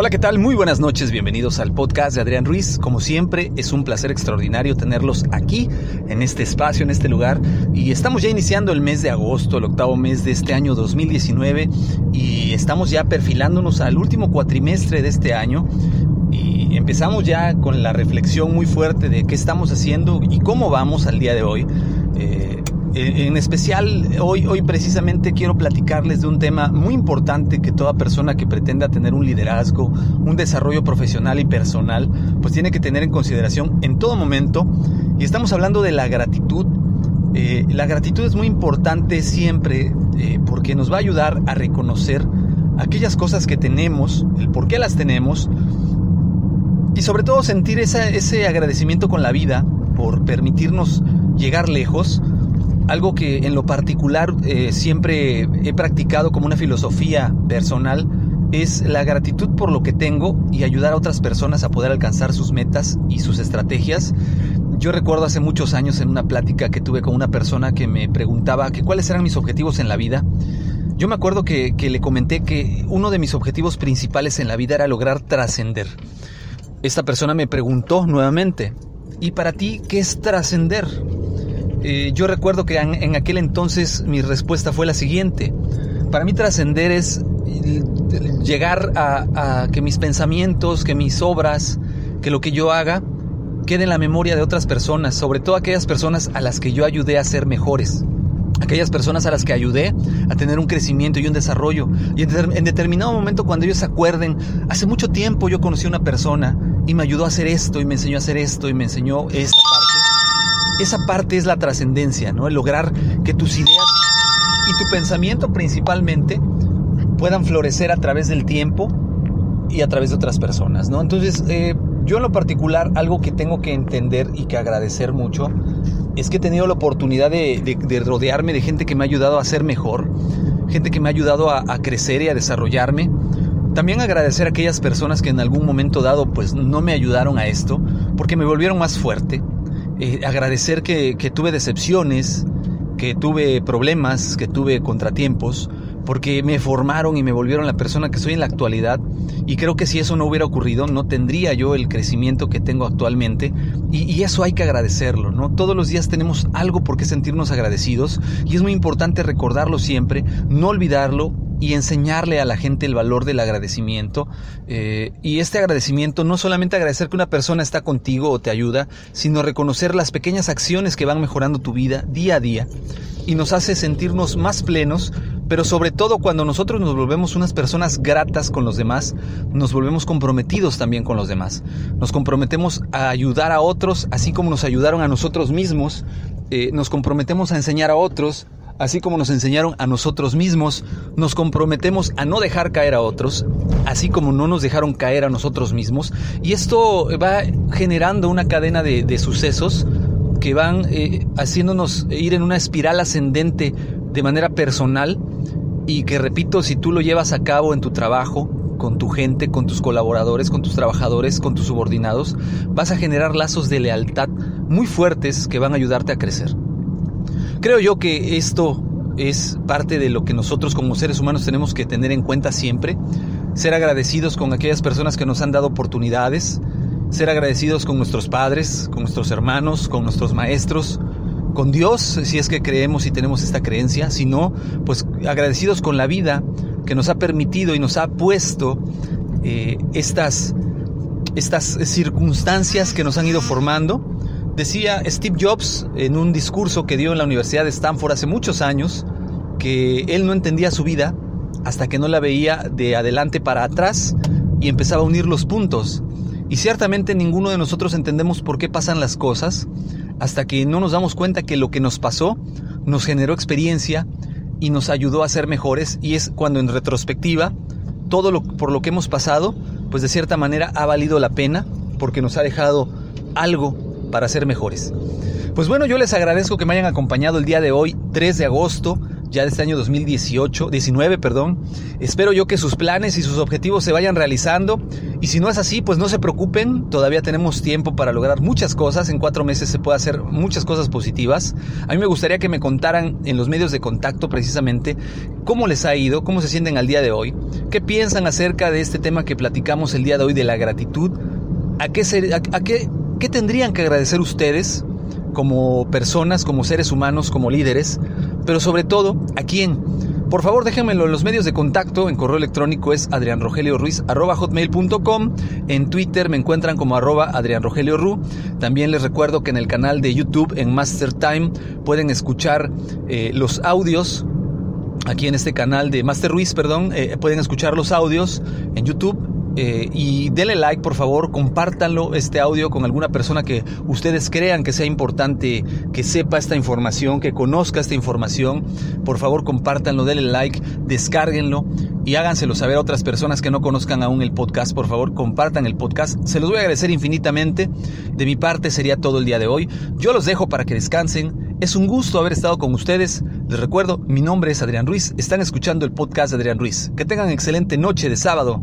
Hola, ¿qué tal? Muy buenas noches, bienvenidos al podcast de Adrián Ruiz. Como siempre, es un placer extraordinario tenerlos aquí, en este espacio, en este lugar. Y estamos ya iniciando el mes de agosto, el octavo mes de este año 2019, y estamos ya perfilándonos al último cuatrimestre de este año. Y empezamos ya con la reflexión muy fuerte de qué estamos haciendo y cómo vamos al día de hoy. Eh, en especial, hoy, hoy precisamente quiero platicarles de un tema muy importante que toda persona que pretenda tener un liderazgo, un desarrollo profesional y personal, pues tiene que tener en consideración en todo momento. Y estamos hablando de la gratitud. Eh, la gratitud es muy importante siempre eh, porque nos va a ayudar a reconocer aquellas cosas que tenemos, el por qué las tenemos y sobre todo sentir ese agradecimiento con la vida por permitirnos llegar lejos algo que en lo particular eh, siempre he practicado como una filosofía personal es la gratitud por lo que tengo y ayudar a otras personas a poder alcanzar sus metas y sus estrategias. Yo recuerdo hace muchos años en una plática que tuve con una persona que me preguntaba que cuáles eran mis objetivos en la vida. Yo me acuerdo que, que le comenté que uno de mis objetivos principales en la vida era lograr trascender. Esta persona me preguntó nuevamente, ¿y para ti qué es trascender? Eh, yo recuerdo que en, aquel entonces mi respuesta fue la siguiente. Para mí trascender es eh, llegar a, que mis pensamientos, que mis obras, que lo que yo haga quede en la memoria de otras personas, sobre todo aquellas personas a las que yo ayudé a ser mejores aquellas personas a las que ayudé a tener un crecimiento y un desarrollo. Y en, determinado momento cuando ellos se acuerden, hace mucho tiempo yo conocí a una persona y me ayudó a hacer esto y me enseñó a hacer esto y me enseñó esta esa parte es la trascendencia, ¿no? El lograr que tus ideas y tu pensamiento principalmente puedan florecer a través del tiempo y a través de otras personas, ¿no? Entonces, eh, yo en lo particular, algo que tengo que entender y que agradecer mucho es que he tenido la oportunidad de, rodearme de gente que me ha ayudado a ser mejor, gente que me ha ayudado a, a crecer y a desarrollarme. También agradecer a aquellas personas que en algún momento dado pues no me ayudaron a esto, porque me volvieron más fuerte, agradecer que, tuve decepciones, que tuve problemas, que tuve contratiempos, porque me formaron y me volvieron la persona que soy en la actualidad. Y creo que si eso no hubiera ocurrido, no tendría yo el crecimiento que tengo actualmente. Y, eso hay que agradecerlo, ¿no? Todos los días tenemos algo por qué sentirnos agradecidos y es muy importante recordarlo siempre, no olvidarlo y enseñarle a la gente el valor del agradecimiento. Eh, y este agradecimiento no solamente agradecer que una persona está contigo o te ayuda, sino reconocer las pequeñas acciones que van mejorando tu vida día a día y nos hace sentirnos más plenos, pero sobre todo cuando nosotros nos volvemos unas personas gratas con los demás, nos volvemos comprometidos también con los demás. Nos comprometemos a ayudar a otros, así como nos ayudaron a nosotros mismos, eh, nos comprometemos a enseñar a otros, así como nos enseñaron a nosotros mismos, nos comprometemos a no dejar caer a otros, así como no nos dejaron caer a nosotros mismos, y esto va generando una cadena de, sucesos que van eh, haciéndonos ir en una espiral ascendente de manera personal y que repito, si tú lo llevas a cabo en tu trabajo, con tu gente, con tus colaboradores, con tus trabajadores, con tus subordinados, vas a generar lazos de lealtad muy fuertes que van a ayudarte a crecer. Creo yo que esto es parte de lo que nosotros como seres humanos tenemos que tener en cuenta siempre, ser agradecidos con aquellas personas que nos han dado oportunidades, ser agradecidos con nuestros padres, con nuestros hermanos, con nuestros maestros, con Dios, si es que creemos y tenemos esta creencia, si no, pues agradecidos con la vida que nos ha permitido y nos ha puesto eh, estas, estas circunstancias que nos han ido formando Decía Steve Jobs en un discurso que dio en la Universidad de Stanford hace muchos años que él no entendía su vida hasta que no la veía de adelante para atrás y empezaba a unir los puntos. Y ciertamente ninguno de nosotros entendemos por qué pasan las cosas hasta que no nos damos cuenta que lo que nos pasó nos generó experiencia y nos ayudó a ser mejores y es cuando en retrospectiva todo lo, por lo que hemos pasado, pues de cierta manera ha valido la pena porque nos ha dejado algo para ser mejores. Pues bueno, yo les agradezco que me hayan acompañado el día de hoy, 3 de agosto, ya de este año 2018, 19, perdón. Espero yo que sus planes y sus objetivos se vayan realizando. Y si no es así, pues no se preocupen, todavía tenemos tiempo para lograr muchas cosas. En cuatro meses se puede hacer muchas cosas positivas. A mí me gustaría que me contaran en los medios de contacto precisamente cómo les ha ido, cómo se sienten al día de hoy, qué piensan acerca de este tema que platicamos el día de hoy de la gratitud, a qué, a qué, qué tendrían que agradecer ustedes como personas, como seres humanos, como líderes, pero sobre todo, ¿a quién? Por favor, déjenmelo en los medios de contacto. En correo electrónico es hotmail.com En Twitter me encuentran como arroba adrianrogelioru. También les recuerdo que en el canal de YouTube, en Master Time, pueden escuchar eh, los audios. Aquí en este canal de Master Ruiz, perdón, eh, pueden escuchar los audios en YouTube eh, y denle like, por favor, compártanlo este audio con alguna persona que ustedes crean que sea importante, que sepa esta información, que conozca esta información. Por favor, compártanlo, denle like, descárguenlo y háganselo saber a otras personas que no conozcan aún el podcast. Por favor, compartan el podcast. Se los voy a agradecer infinitamente. De mi parte sería todo el día de hoy. Yo los dejo para que descansen. Es un gusto haber estado con ustedes. Les recuerdo, mi nombre es Adrián Ruiz. Están escuchando el podcast de Adrián Ruiz. Que tengan excelente noche de sábado.